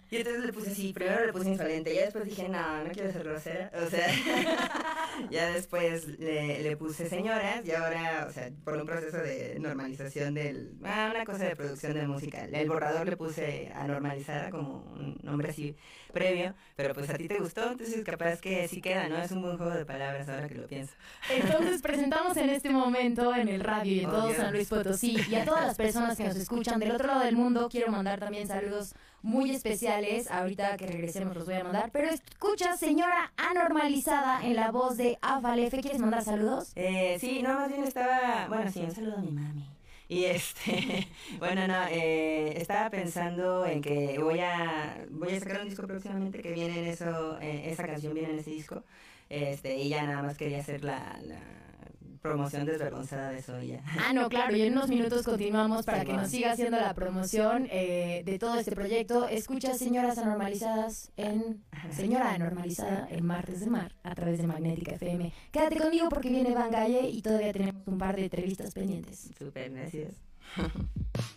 Y entonces le puse así, primero le puse insolente, y ya después dije, no, no quiero ser grosera, o sea, ya después le, le, puse señoras y ahora, o sea, por un proceso de normalización del, ah, una cosa de producción de música, el borrador le puse a normalizada como un nombre así previo, pero pues a ti te gustó, entonces capaz que sí queda, ¿no? Es un buen juego de palabras ahora que lo pienso. Entonces presentamos en este momento en el radio y en todo San Luis Potosí y a todas las personas que nos escuchan del otro lado del mundo, quiero mandar también saludos muy especiales. Ahorita que regresemos los voy a mandar. Pero escucha, señora anormalizada en la voz de Afalefe. ¿Quieres mandar saludos? Eh, sí, no, más bien estaba. Bueno, sí, un saludo a mi mami. Y este, bueno, no, eh, estaba pensando en que voy a, voy a sacar un disco próximamente que viene en eso, eh, esa canción viene en ese disco. Este, y ya nada más quería hacer la, la promoción desvergonzada de eso ya. Ah, no, claro, y en unos minutos continuamos para que nos siga haciendo la promoción eh, de todo este proyecto. Escucha Señoras Anormalizadas en Señora Anormalizada en Martes de Mar a través de Magnética FM. Quédate conmigo porque viene Van Galle y todavía tenemos un par de entrevistas pendientes. Súper, gracias.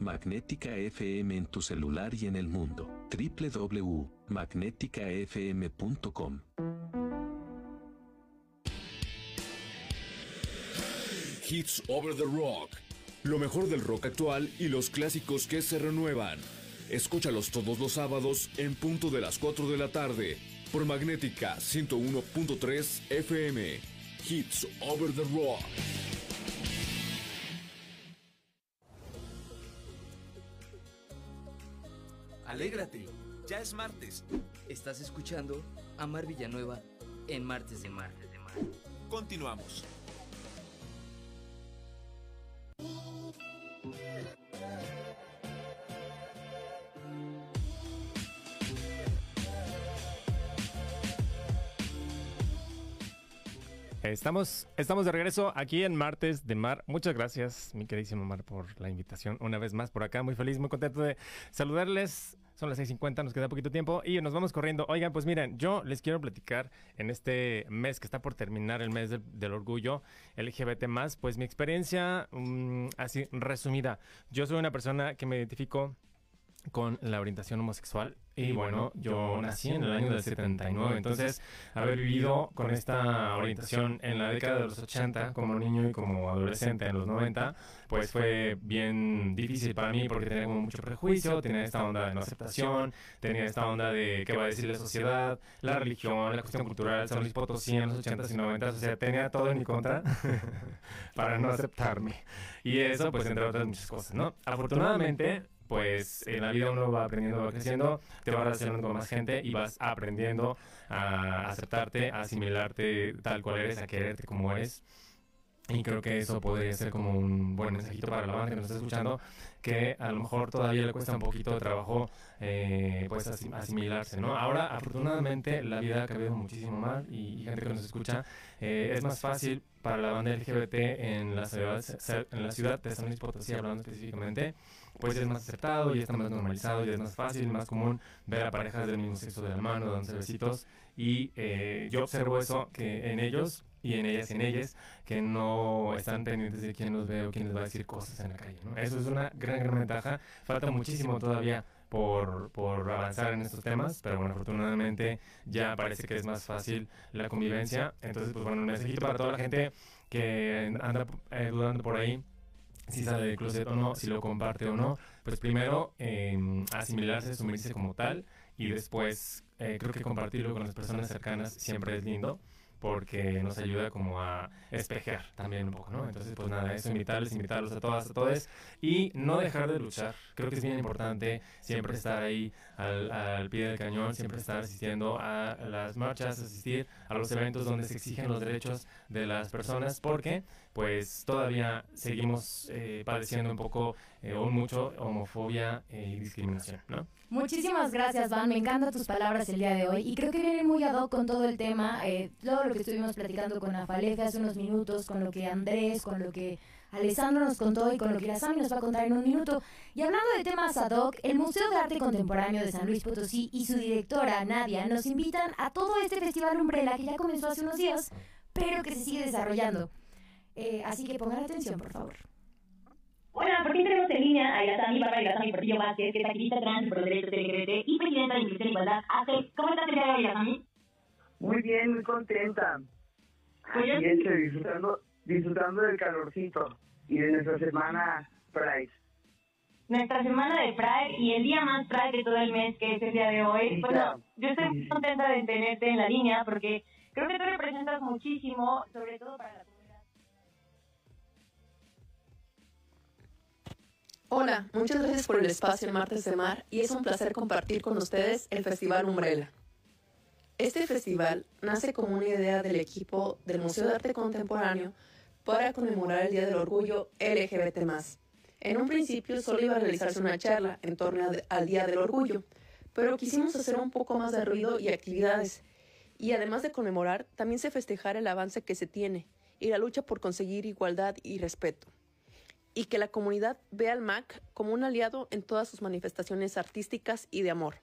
Magnética FM en tu celular y en el mundo. www.magneticafm.com. Hits Over the Rock. Lo mejor del rock actual y los clásicos que se renuevan. Escúchalos todos los sábados en punto de las 4 de la tarde por Magnética 101.3 FM. Hits Over the Rock. Es martes. Estás escuchando a Mar Villanueva en Martes de Mar. Continuamos. Estamos, estamos de regreso aquí en Martes de Mar. Muchas gracias, mi queridísimo Mar, por la invitación una vez más por acá. Muy feliz, muy contento de saludarles. Son las 6.50, nos queda poquito tiempo y nos vamos corriendo. Oigan, pues miren, yo les quiero platicar en este mes que está por terminar, el mes del, del orgullo LGBT+, pues mi experiencia mm, así resumida. Yo soy una persona que me identifico con la orientación homosexual. Y bueno, yo nací en el año del 79, entonces haber vivido con esta orientación en la década de los 80 como niño y como adolescente en los 90, pues fue bien difícil para mí porque tenía como mucho prejuicio, tenía esta onda de no aceptación, tenía esta onda de qué va a decir la sociedad, la religión, la cuestión cultural, San Luis Potosí en los 80s y 90s, o sea, tenía todo en mi contra para no aceptarme. Y eso, pues entre otras muchas cosas, ¿no? Afortunadamente, pues en la vida uno va aprendiendo, va creciendo, te vas relacionando con más gente y vas aprendiendo a aceptarte, a asimilarte tal cual eres, a quererte como eres. Y creo que eso podría ser como un buen mensajito para la banda que nos está escuchando, que a lo mejor todavía le cuesta un poquito de trabajo eh, pues asim- asimilarse, ¿no? Ahora, afortunadamente, la vida ha cambiado muchísimo más y gente que nos escucha, eh, es más fácil para la banda LGBT en la ciudad, en la ciudad de San Luis Potosí, hablando específicamente, pues es más aceptado y está más normalizado y es más fácil, más común ver a parejas del mismo sexo de la mano, dándose besitos. Y eh, yo observo eso que en ellos y en ellas y en ellas que no están pendientes de quién los ve o quién les va a decir cosas en la calle. ¿no? Eso es una gran, gran ventaja. Falta muchísimo todavía por, por avanzar en estos temas, pero bueno, afortunadamente ya parece que es más fácil la convivencia. Entonces, pues bueno, un mensajito para toda la gente que anda eh, dudando por ahí si sale del closet o no, si lo comparte o no, pues primero eh, asimilarse, asumirse como tal y después eh, creo que compartirlo con las personas cercanas siempre es lindo porque nos ayuda como a espejear también un poco, ¿no? Entonces, pues nada, eso invitarles, invitarlos a todas, a todos y no dejar de luchar. Creo que es bien importante siempre estar ahí al, al pie del cañón, siempre estar asistiendo a las marchas, asistir a los eventos donde se exigen los derechos de las personas, porque pues todavía seguimos eh, padeciendo un poco eh, o mucho homofobia y discriminación, ¿no? Muchísimas gracias, Van. Me encantan tus palabras el día de hoy. Y creo que vienen muy ad hoc con todo el tema. eh, todo lo que estuvimos platicando con Afalefe hace unos minutos, con lo que Andrés, con lo que Alessandro nos contó y con lo que la Sami nos va a contar en un minuto. Y hablando de temas ad hoc, el Museo de Arte Contemporáneo de San Luis Potosí y su directora, Nadia, nos invitan a todo este festival Umbrella que ya comenzó hace unos días, pero que se sigue desarrollando. Eh, así que pongan atención, por favor. Hola, por fin tenemos en línea a Yasami Bárbara Yasami Portillo Vázquez, que es activista trans por los derechos LGBT y presidenta de Inclusión e Igualdad. ACE. ¿Cómo estás Yasami? Muy bien, muy contenta. Es, que disfrutando, disfrutando del calorcito y de nuestra semana Pride. Nuestra semana de Pride y el día más Pride de todo el mes, que es el día de hoy. Sí, Bueno, yo estoy muy contenta de tenerte en la línea porque creo que tú representas muchísimo, sobre todo para la Hola, muchas gracias por el espacio en Martes de Mar y es un placer compartir con ustedes el Festival Umbrella. Este festival nace como una idea del equipo del Museo de Arte Contemporáneo para conmemorar el Día del Orgullo LGBT+. En un principio solo iba a realizarse una charla en torno al Día del Orgullo, pero quisimos hacer un poco más de ruido y actividades. Y además de conmemorar, también se festejar el avance que se tiene y la lucha por conseguir igualdad y respeto y que la comunidad vea al MAC como un aliado en todas sus manifestaciones artísticas y de amor.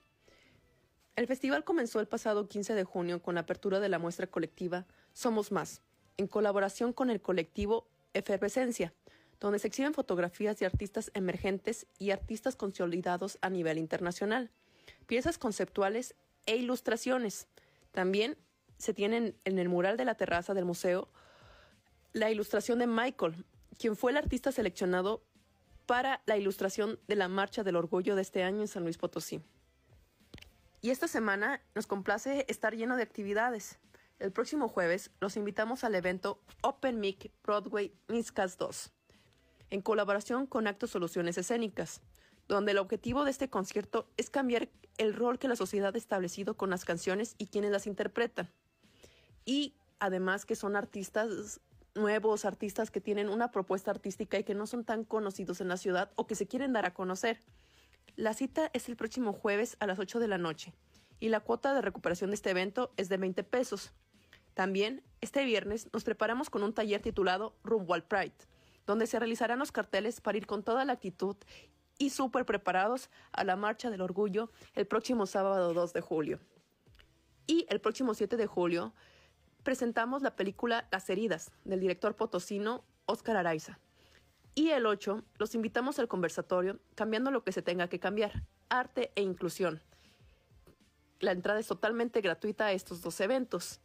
El festival comenzó el pasado 15 de junio con la apertura de la muestra colectiva Somos Más, en colaboración con el colectivo Efervescencia, donde se exhiben fotografías de artistas emergentes y artistas consolidados a nivel internacional, piezas conceptuales e ilustraciones. También se tienen en el mural de la terraza del museo la ilustración de Michael, quien fue el artista seleccionado para la ilustración de la Marcha del Orgullo de este año en San Luis Potosí. Y esta semana nos complace estar lleno de actividades. El próximo jueves los invitamos al evento Open Mic Broadway Miscast 2, en colaboración con Actos Soluciones Escénicas, donde el objetivo de este concierto es cambiar el rol que la sociedad ha establecido con las canciones y quienes las interpretan. Y además que son artistas nuevos, artistas que tienen una propuesta artística y que no son tan conocidos en la ciudad o que se quieren dar a conocer. La cita es el próximo jueves a las 8 de la noche y la cuota de recuperación de este evento es de 20 pesos. También, este viernes nos preparamos con un taller titulado Rumbo Pride, donde se realizarán los carteles para ir con toda la actitud y súper preparados a la Marcha del Orgullo el próximo sábado 2 de julio. Y el próximo 7 de julio presentamos la película Las heridas del director potosino Óscar Araiza. Y el 8 los invitamos al conversatorio Cambiando lo que se tenga que cambiar, arte e inclusión. La entrada es totalmente gratuita a estos dos eventos.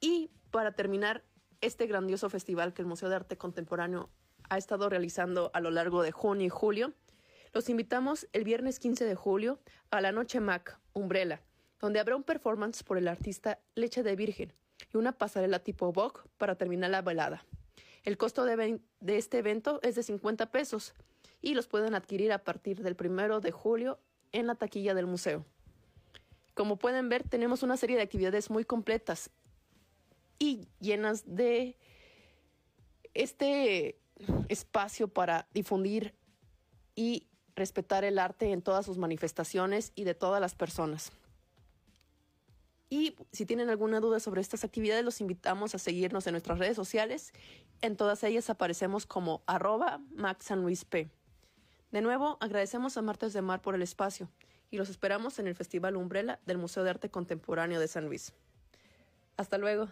Y para terminar este grandioso festival que el Museo de Arte Contemporáneo ha estado realizando a lo largo de junio y julio, los invitamos el viernes 15 de julio a la Noche Mac, Umbrella, donde habrá un performance por el artista Leche de Virgen y una pasarela tipo Vogue para terminar la velada. El costo de, de este evento es de 50 pesos y los pueden adquirir a partir del primero de julio en la taquilla del museo. Como pueden ver, tenemos una serie de actividades muy completas y llenas de este espacio para difundir y respetar el arte en todas sus manifestaciones y de todas las personas. Y si tienen alguna duda sobre estas actividades, los invitamos a seguirnos en nuestras redes sociales. En todas ellas aparecemos como arroba P. De nuevo, agradecemos a Martes de Mar por el espacio y los esperamos en el Festival Umbrella del Museo de Arte Contemporáneo de San Luis. Hasta luego.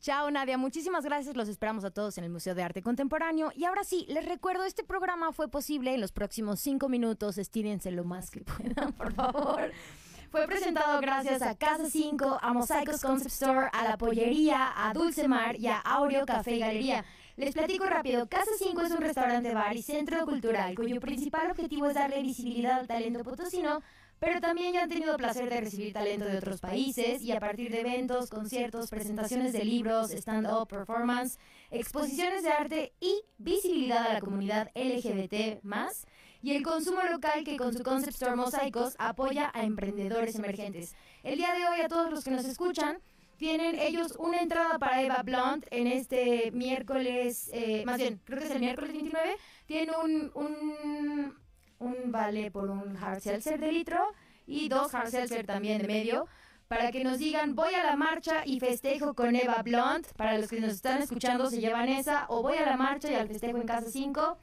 Chao Nadia, muchísimas gracias, los esperamos a todos en el Museo de Arte Contemporáneo. Y ahora sí, les recuerdo, este programa fue posible en los próximos cinco minutos, estírense lo más que puedan, por favor. Fue presentado gracias a Casa 5, a Mosaicos Concept Store, a La Pollería, a Dulce Mar y a Aureo Café y Galería. Les platico rápido, Casa 5 es un restaurante bar y centro cultural cuyo principal objetivo es darle visibilidad al talento potosino pero también ya han tenido placer de recibir talento de otros países y a partir de eventos, conciertos, presentaciones de libros, stand-up, performance, exposiciones de arte y visibilidad a la comunidad LGBT más y el consumo local que con su Concept Store Mosaicos apoya a emprendedores emergentes. El día de hoy a todos los que nos escuchan, tienen ellos una entrada para Eva Blunt en este miércoles, eh, más bien, creo que es el miércoles 29, tienen un, un un vale por un hard seltzer de litro y dos hard seltzer también de medio para que nos digan voy a la marcha y festejo con Eva Blunt. Para los que nos están escuchando se llevan esa o voy a la marcha y al festejo en casa 5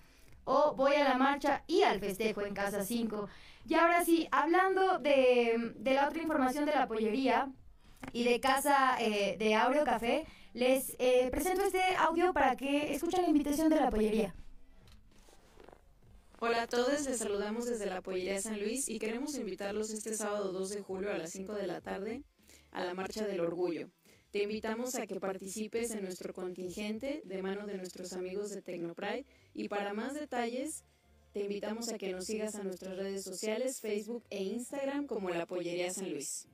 o voy a la marcha y al festejo en casa 5. Y ahora sí, hablando de, de la otra información de la pollería y de casa eh, de Aureo Café, les eh, presento este audio para que escuchen la invitación de la pollería. Hola a todos, les saludamos desde la Pollería San Luis y queremos invitarlos este sábado 2 de julio a las 5 de la tarde a la Marcha del Orgullo. Te invitamos a que participes en nuestro contingente de mano de nuestros amigos de Tecnopride y para más detalles te invitamos a que nos sigas a nuestras redes sociales, Facebook e Instagram como la Pollería San Luis.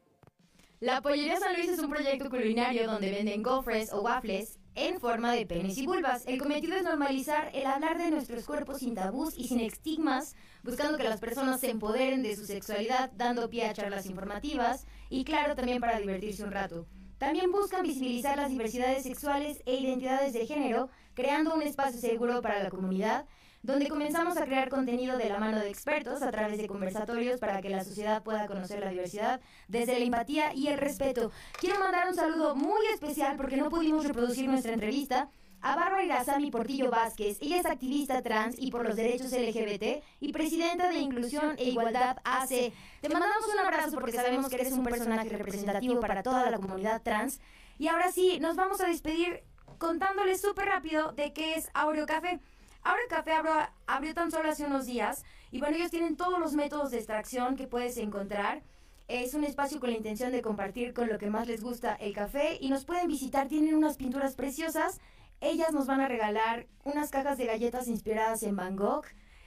La Pollería San Luis es un proyecto culinario donde venden gofres o waffles en forma de penes y vulvas. El cometido es normalizar el hablar de nuestros cuerpos sin tabús y sin estigmas, buscando que las personas se empoderen de su sexualidad, dando pie a charlas informativas y claro también para divertirse un rato. También buscan visibilizar las diversidades sexuales e identidades de género, creando un espacio seguro para la comunidad donde comenzamos a crear contenido de la mano de expertos a través de conversatorios para que la sociedad pueda conocer la diversidad desde la empatía y el respeto. Quiero mandar un saludo muy especial porque no pudimos reproducir nuestra entrevista a Bárbara Irazami Portillo Vázquez. Ella es activista trans y por los derechos LGBT y presidenta de Inclusión e Igualdad AC. Te mandamos un abrazo porque sabemos que eres un personaje representativo para toda la comunidad trans. Y ahora sí, nos vamos a despedir contándoles súper rápido de qué es Aureo Café. Aureo Café abrió, abrió tan solo hace unos días y bueno, ellos tienen todos los métodos de extracción que puedes encontrar. Es un espacio con la intención de compartir con lo que más les gusta el café y nos pueden visitar, tienen unas pinturas preciosas. Ellas nos van a regalar unas cajas de galletas inspiradas en Van Gogh.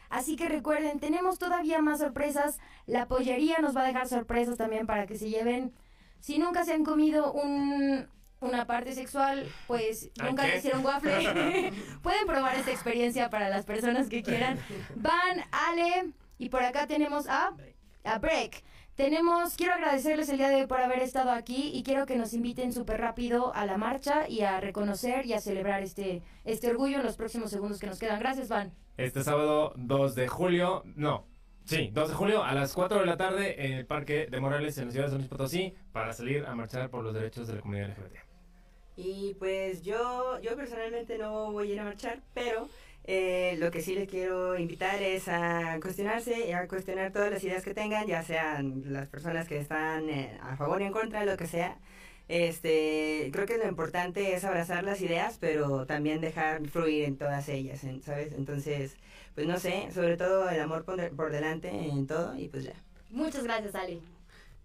Así que recuerden, tenemos todavía más sorpresas. La pollería nos va a dejar sorpresas también para que se lleven. Si nunca se han comido un, una parte sexual, pues ¿A nunca le hicieron waffle. Pueden probar esta experiencia para las personas que quieran. Van, Ale, y por acá tenemos a, a Break. Tenemos, quiero agradecerles el día de hoy por haber estado aquí y quiero que nos inviten súper rápido a la marcha y a reconocer y a celebrar este, este orgullo en los próximos segundos que nos quedan. Gracias, Van. Este sábado 2 de julio, no, sí, 2 de julio a las 4 de la tarde en el Parque de Morales en la ciudad de San Luis Potosí para salir a marchar por los derechos de la comunidad LGBT. Y pues yo, yo personalmente no voy a ir a marchar, pero eh, lo que sí les quiero invitar es a cuestionarse y a cuestionar todas las ideas que tengan, ya sean las personas que están eh, a favor y en contra, lo que sea. Este, creo que lo importante es abrazar las ideas, pero también dejar fluir en todas ellas, ¿sabes? Entonces, pues no sé, sobre todo el amor por, de- por delante en todo y pues ya. Muchas gracias, Ale.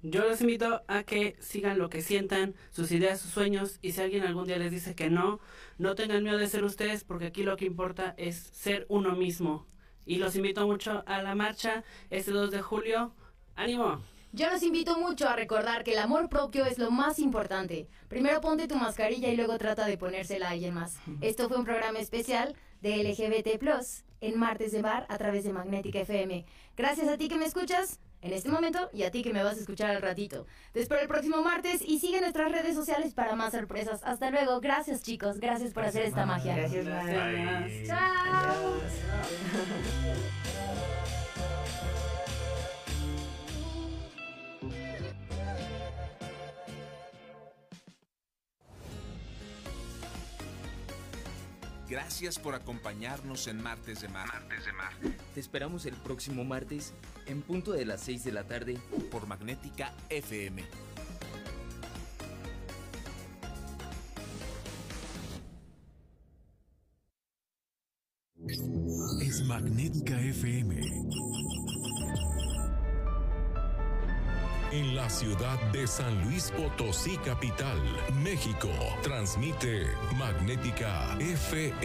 Yo los invito a que sigan lo que sientan, sus ideas, sus sueños, y si alguien algún día les dice que no, no tengan miedo de ser ustedes, porque aquí lo que importa es ser uno mismo. Y los invito mucho a la marcha este 2 de julio. ¡Ánimo! Yo los invito mucho a recordar que el amor propio es lo más importante. Primero ponte tu mascarilla y luego trata de ponérsela a alguien más. Esto fue un programa especial de LGBT Plus en Martes de Bar a través de Magnética FM. Gracias a ti que me escuchas en este momento y a ti que me vas a escuchar al ratito. Te espero el próximo martes y sigue nuestras redes sociales para más sorpresas. Hasta luego. Gracias chicos. Gracias por hacer esta magia. Gracias. Gracias. Chao. Gracias por acompañarnos en Martes de Mar. Martes de Mar. Te esperamos el próximo martes en punto de las 6 de la tarde por Magnética FM. Es Magnética FM. En la ciudad de San Luis Potosí, capital, México, transmite Magnética FM.